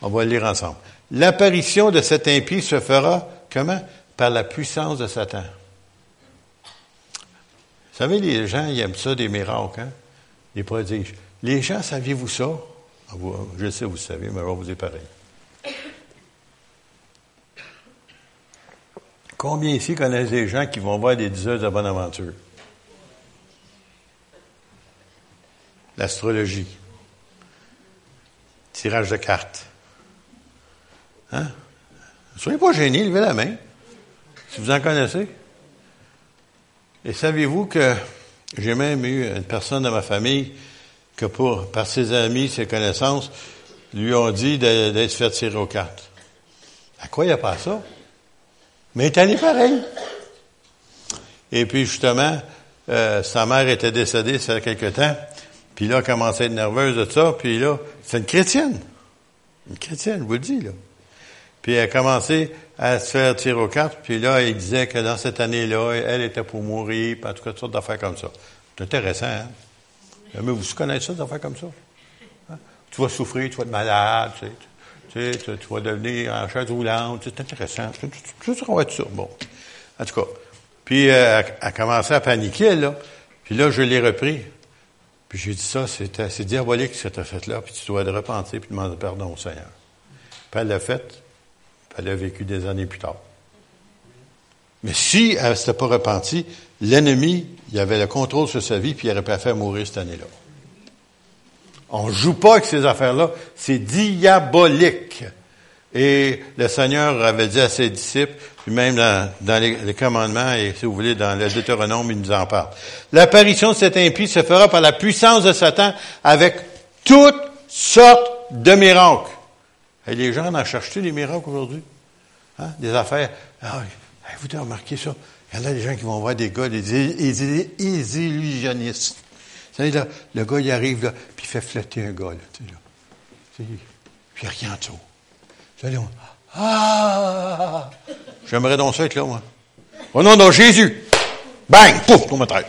On va le lire ensemble. L'apparition de cet impie se fera comment? Par la puissance de Satan. Vous savez, les gens, ils aiment ça, des miracles, hein? des prodiges. Les gens, saviez-vous ça? Ah, je sais, vous savez, mais on vous est pareil. Combien ici connaissent des gens qui vont voir des diseuses de bonne aventure? L'astrologie. Tirage de cartes. Hein? Soyez pas gênés, levez la main. Si vous en connaissez. Et savez-vous que j'ai même eu une personne dans ma famille que pour, par ses amis, ses connaissances, lui ont dit d'être fait tirer aux cartes. À quoi il n'y a pas ça? Mais il est allé pareil. Et puis, justement, euh, sa mère était décédée, ça fait quelque temps. Puis là, elle commençait à être nerveuse de ça. Puis là, c'est une chrétienne. Une chrétienne, je vous le dis, là. Puis elle a commencé à se faire tirer aux cartes. Puis là, il disait que dans cette année-là, elle était pour mourir. Puis en tout cas, toutes sortes d'affaires comme ça. C'est intéressant, hein? Mais vous connaissez ça, des affaires comme ça? Hein? Tu vas souffrir, tu vas être malade, tu sais. Tu, sais, tu, vas devenir en chaise roulante. C'est intéressant. Tout ça va être ça. Bon. En tout cas. Puis euh, elle a commencé à paniquer, là. Puis là, je l'ai repris. Puis j'ai dit ça, c'est diabolique ce que tu as fait là, puis tu dois te repentir puis demander pardon au Seigneur. Puis elle l'a fait, puis elle a vécu des années plus tard. Mais si elle ne s'était pas repentie, l'ennemi, il avait le contrôle sur sa vie, puis il aurait pu faire mourir cette année-là. On ne joue pas avec ces affaires-là. C'est diabolique. Et le Seigneur avait dit à ses disciples, puis même dans, les, commandements, et si vous voulez, dans le Deutéronome, il nous en parle. L'apparition de cet impie se fera par la puissance de Satan avec toutes sortes de miracles. Et les gens en cherchent-ils des miracles aujourd'hui? Hein? Des affaires. Ah, vous avez remarqué ça? Il y en a des gens qui vont voir des gars, des, des illusionnistes. Vous savez, là, le gars, il arrive, là, puis il fait flotter un gars, là, tu sais, là. Puis il n'y a rien dessous. Vous allez, on, ah! J'aimerais donc ça être là, moi. Au nom de Jésus! Bang! Pouf! Pour me traite.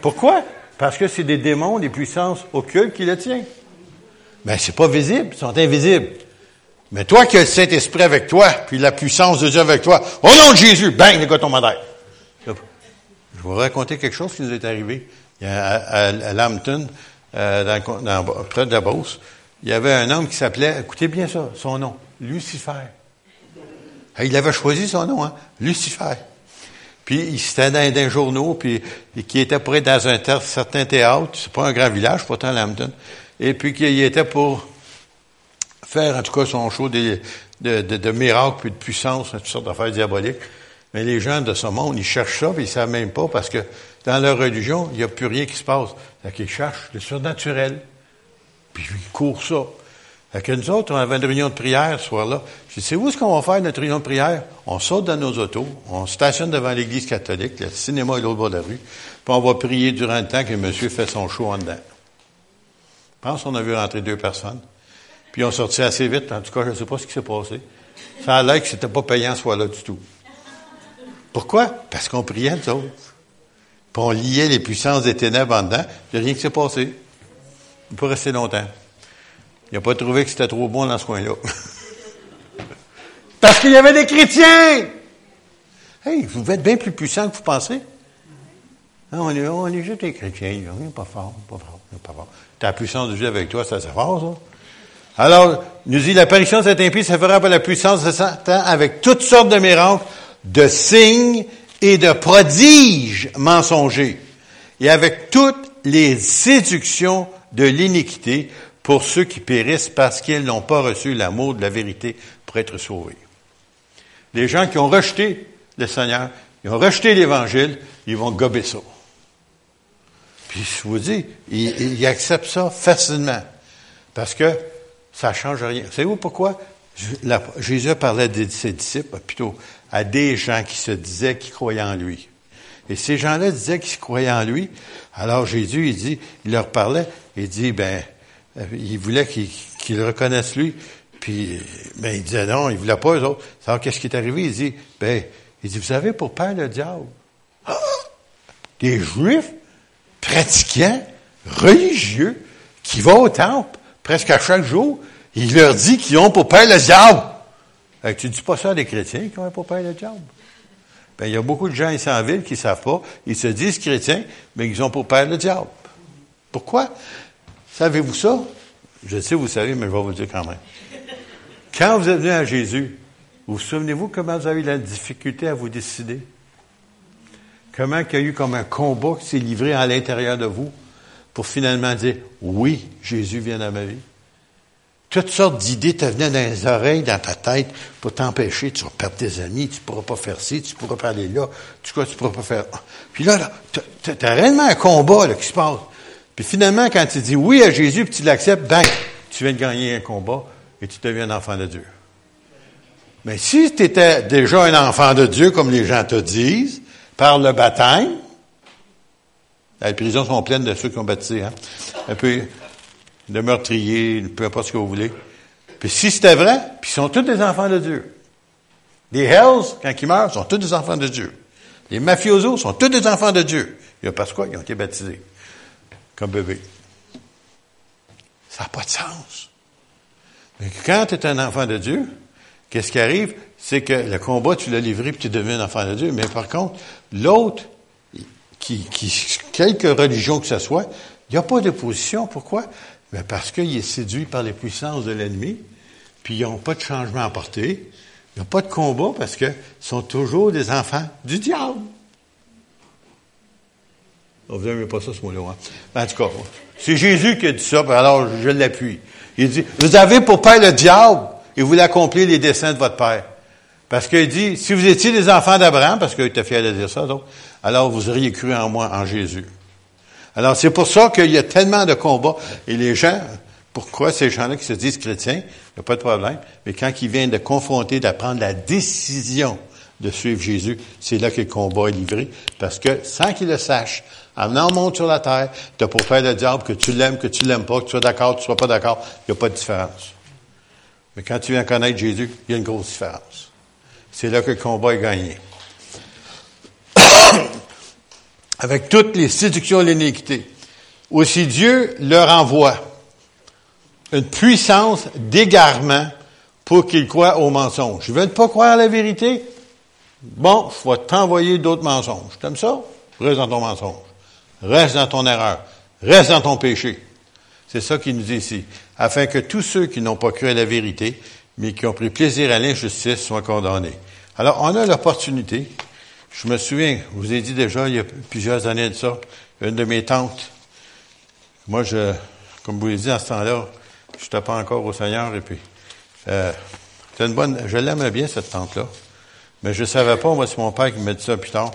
Pourquoi? Parce que c'est des démons, des puissances occultes qui le tiennent. Mais c'est pas visible, ils sont invisibles. Mais toi qui as le Saint-Esprit avec toi, puis la puissance de Dieu avec toi, au nom de Jésus, bang, les gars tombent en Je vais vous raconter quelque chose qui nous est arrivé à, à, Lambton, euh, dans, près de la Beauce, il y avait un homme qui s'appelait, écoutez bien ça, son nom, Lucifer. Il avait choisi son nom, hein, Lucifer. Puis il était dans des journaux, puis qui était près dans un certain théâtre, c'est pas un grand village, pourtant Lambton, et puis qu'il était pour faire en tout cas son show de, miracles, puis de puissance, toutes sortes d'affaires diaboliques. Mais les gens de ce monde, ils cherchent ça, puis ils savent même pas, parce que dans leur religion, il n'y a plus rien qui se passe. Fait qu'ils cherchent le surnaturel. Puis ils courent ça. Fait que nous autres, on avait une réunion de prière ce soir-là. Je dis, c'est où ce qu'on va faire notre réunion de prière? On saute dans nos autos, on stationne devant l'église catholique, le cinéma est l'autre bord de la rue, puis on va prier durant le temps que monsieur fait son show en dedans. Je pense qu'on a vu rentrer deux personnes. Puis on sortit assez vite. En tout cas, je ne sais pas ce qui s'est passé. Ça a l'air que c'était pas payant ce soir-là du tout. Pourquoi? Parce qu'on priait, nous autres. Puis on liait les puissances des ténèbres en dedans, puis rien qui s'est passé. Il pas rester longtemps. Il n'a pas trouvé que c'était trop bon dans ce coin-là. Parce qu'il y avait des chrétiens! Hey, vous êtes bien plus puissants que vous pensez. Non, on, est, on est juste des chrétiens. On n'est pas fort, pas fort, pas fort. T'as la puissance de Dieu avec toi, ça c'est fort, ça. Alors, nous dit, l'apparition de cet impie se fera par la puissance de Satan avec toutes sortes de miracles, de signes et de prodiges mensongers, et avec toutes les séductions de l'iniquité pour ceux qui périssent parce qu'ils n'ont pas reçu l'amour de la vérité pour être sauvés. Les gens qui ont rejeté le Seigneur, ils ont rejeté l'Évangile, ils vont gober ça. Puis je vous dis, ils, acceptent ça facilement. Parce que ça ne change rien. Savez-vous pourquoi? Jésus parlait de ses disciples, plutôt à des gens qui se disaient qu'ils croyaient en lui. Et ces gens-là disaient qu'ils croyaient en lui. Alors Jésus, il dit, il leur parlait, il dit, ben, euh, il voulait qu'ils reconnaissent lui. Puis, ben, il disait non, il voulait pas eux autres. Alors, qu'est-ce qui est arrivé? Il dit, ben, Il dit, vous avez pour père le diable. Des juifs pratiquants, religieux, qui vont au temple presque à chaque jour, il leur dit qu'ils ont pour père le diable. Tu tu dis pas ça à des chrétiens qui ont pour père le diable? Ben, il y a beaucoup de gens ici en ville qui ne savent pas. Ils se disent chrétiens, mais ils ont pour père le diable. Pourquoi? Savez-vous ça? Je sais, vous savez, mais je vais vous dire quand même. Quand vous êtes venu à Jésus, vous, vous souvenez-vous comment vous avez eu la difficulté à vous décider? Comment il y a eu comme un combat qui s'est livré à l'intérieur de vous pour finalement dire, oui, Jésus vient dans ma vie? Toutes sortes d'idées te venaient dans les oreilles, dans ta tête, pour t'empêcher. Tu vas perdre tes amis, tu pourras pas faire ci, tu pourras pas aller là, tu ne pourras pas faire... Puis là, là tu as réellement un combat là, qui se passe. Puis finalement, quand tu dis oui à Jésus, puis tu l'acceptes, ben, tu viens de gagner un combat et tu deviens un enfant de Dieu. Mais si tu étais déjà un enfant de Dieu, comme les gens te disent, par le baptême, les prisons sont pleines de ceux qui ont baptisé, hein? De meurtriers, peu importe ce que vous voulez. Puis si c'était vrai, puis ils sont tous des enfants de Dieu. Les Hells, quand ils meurent, sont tous des enfants de Dieu. Les mafiosos sont tous des enfants de Dieu. A parce quoi? Ils ont été baptisés comme bébé. Ça n'a pas de sens. Mais quand tu es un enfant de Dieu, qu'est-ce qui arrive? C'est que le combat, tu l'as livré puis tu deviens un enfant de Dieu. Mais par contre, l'autre, qui, qui, quelque religion que ce soit, il n'y a pas d'opposition. Pourquoi? Mais parce qu'il est séduit par les puissances de l'ennemi, puis ils n'ont pas de changement à apporter. Il n'y a pas de combat parce qu'ils sont toujours des enfants du diable. Oh, vous n'aimez pas ça, ce mot-là. Hein? En tout cas, c'est Jésus qui a dit ça, alors je l'appuie. Il dit, vous avez pour père le diable et vous l'accomplissez les desseins de votre père. Parce qu'il dit, si vous étiez des enfants d'Abraham, parce qu'il était fier de dire ça, donc, alors vous auriez cru en moi, en Jésus. Alors c'est pour ça qu'il y a tellement de combats. Et les gens, pourquoi ces gens-là qui se disent chrétiens, il n'y a pas de problème, mais quand ils viennent de confronter, d'apprendre la décision de suivre Jésus, c'est là que le combat est livré. Parce que, sans qu'ils le sachent, en venant monte sur la terre, tu as pour faire le diable que tu l'aimes, que tu l'aimes pas, que tu sois d'accord, que tu sois pas d'accord, il n'y a pas de différence. Mais quand tu viens connaître Jésus, il y a une grosse différence. C'est là que le combat est gagné. Avec toutes les séductions et l'iniquité. Aussi Dieu leur envoie une puissance d'égarement pour qu'ils croient au mensonge. Je veux pas croire à la vérité? Bon, je vais t'envoyer d'autres mensonges. T'aimes ça? Reste dans ton mensonge. Reste dans ton erreur. Reste dans ton péché. C'est ça qu'il nous dit ici. Afin que tous ceux qui n'ont pas cru à la vérité, mais qui ont pris plaisir à l'injustice, soient condamnés. Alors, on a l'opportunité. Je me souviens, je vous ai dit déjà, il y a plusieurs années de ça, une de mes tantes. Moi, je, comme vous l'avez dit, en ce temps-là, je n'étais pas encore au Seigneur, et puis, euh, une bonne, je l'aimais bien, cette tante-là. Mais je savais pas, moi, c'est mon père qui m'a dit ça plus tard.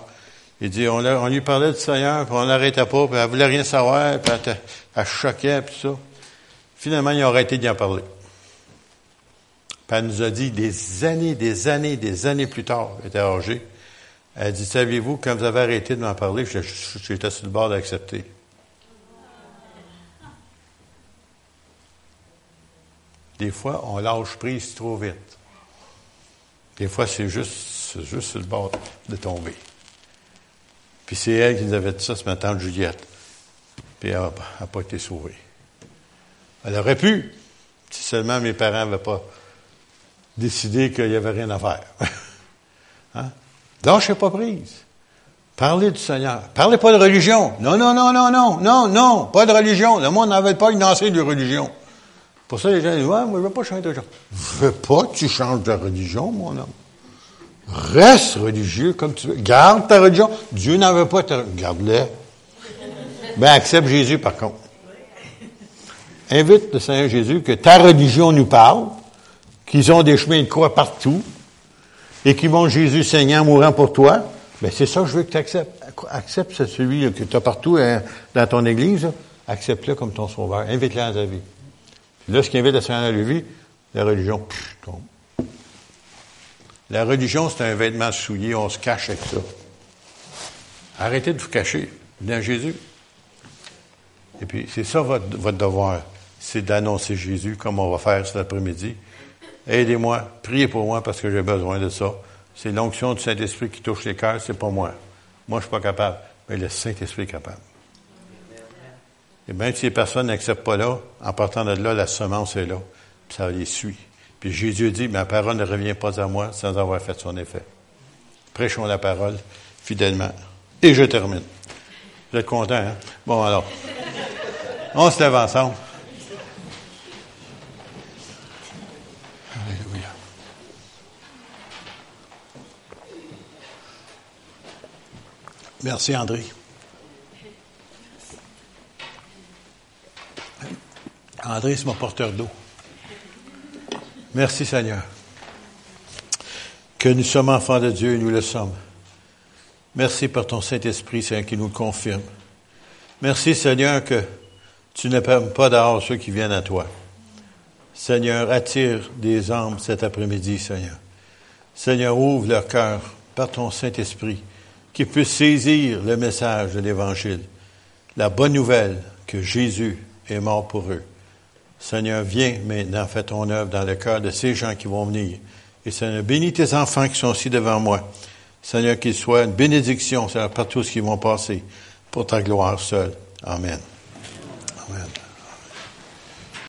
Il dit, on, lui parlait du Seigneur, puis on n'arrêtait pas, puis elle voulait rien savoir, puis elle, elle choquait, puis ça. Finalement, il a arrêté d'y en parler. Puis elle nous a dit des années, des années, des années plus tard, elle était âgée. Elle dit, saviez-vous, quand vous avez arrêté de m'en parler, j'étais sur le bord d'accepter. Des fois, on lâche prise trop vite. Des fois, c'est juste, juste sur le bord de tomber. Puis c'est elle qui nous avait dit ça ce matin, Juliette. Puis elle n'a pas été sauvée. Elle aurait pu, si seulement mes parents n'avaient pas décidé qu'il n'y avait rien à faire. hein? Lâchez pas prise. Parlez du Seigneur. Parlez pas de religion. Non, non, non, non, non, non, non, pas de religion. Le monde n'avait pas une enseigne de religion. Pour ça, les gens disent, ouais, moi, je veux pas changer de religion. Je veux pas que tu changes de religion, mon homme. Reste religieux comme tu veux. Garde ta religion. Dieu n'en veut pas ta Garde-la. Ben, accepte Jésus, par contre. Invite le Seigneur Jésus que ta religion nous parle, qu'ils ont des chemins de croix partout, et qu'ils vont Jésus Seigneur mourant pour toi. Ben, c'est ça que je veux que tu acceptes. Accepte celui que tu as partout hein, dans ton église. Accepte-le comme ton sauveur. Invite-le dans ta vie. Là, ce qui invite le Seigneur à la vie, la religion, pff, tombe. La religion, c'est un vêtement souillé, on se cache avec ça. Arrêtez de vous cacher. À Jésus. Et puis, c'est ça votre, votre devoir, c'est d'annoncer Jésus, comme on va faire cet après-midi. Aidez-moi, priez pour moi parce que j'ai besoin de ça. C'est l'onction du Saint-Esprit qui touche les cœurs, c'est pas moi. Moi, je suis pas capable, mais le Saint-Esprit est capable. Et même si les personnes n'acceptent pas là, en partant de là, la semence est là, puis ça les suit. Puis Jésus dit, ma parole ne revient pas à moi sans avoir fait son effet. Prêchons la parole fidèlement. Et je termine. Vous êtes content, hein? Bon, alors, on se lève ensemble. Merci, André. André, c'est mon porteur d'eau. Merci, Seigneur. Que nous sommes enfants de Dieu et nous le sommes. Merci pour ton Saint-Esprit, Seigneur, qui nous le confirme. Merci, Seigneur, que tu ne permets pas dehors ceux qui viennent à toi. Seigneur, attire des âmes cet après-midi, Seigneur. Seigneur, ouvre leur cœur par ton Saint-Esprit, qu'ils puissent saisir le message de l'Évangile, la bonne nouvelle que Jésus est mort pour eux. Seigneur, viens maintenant, fais ton œuvre dans le cœur de ces gens qui vont venir. Et Seigneur, bénis tes enfants qui sont aussi devant moi. Seigneur, qu'il soit une bénédiction, Seigneur, par tous qui vont passer, pour ta gloire seule. Amen.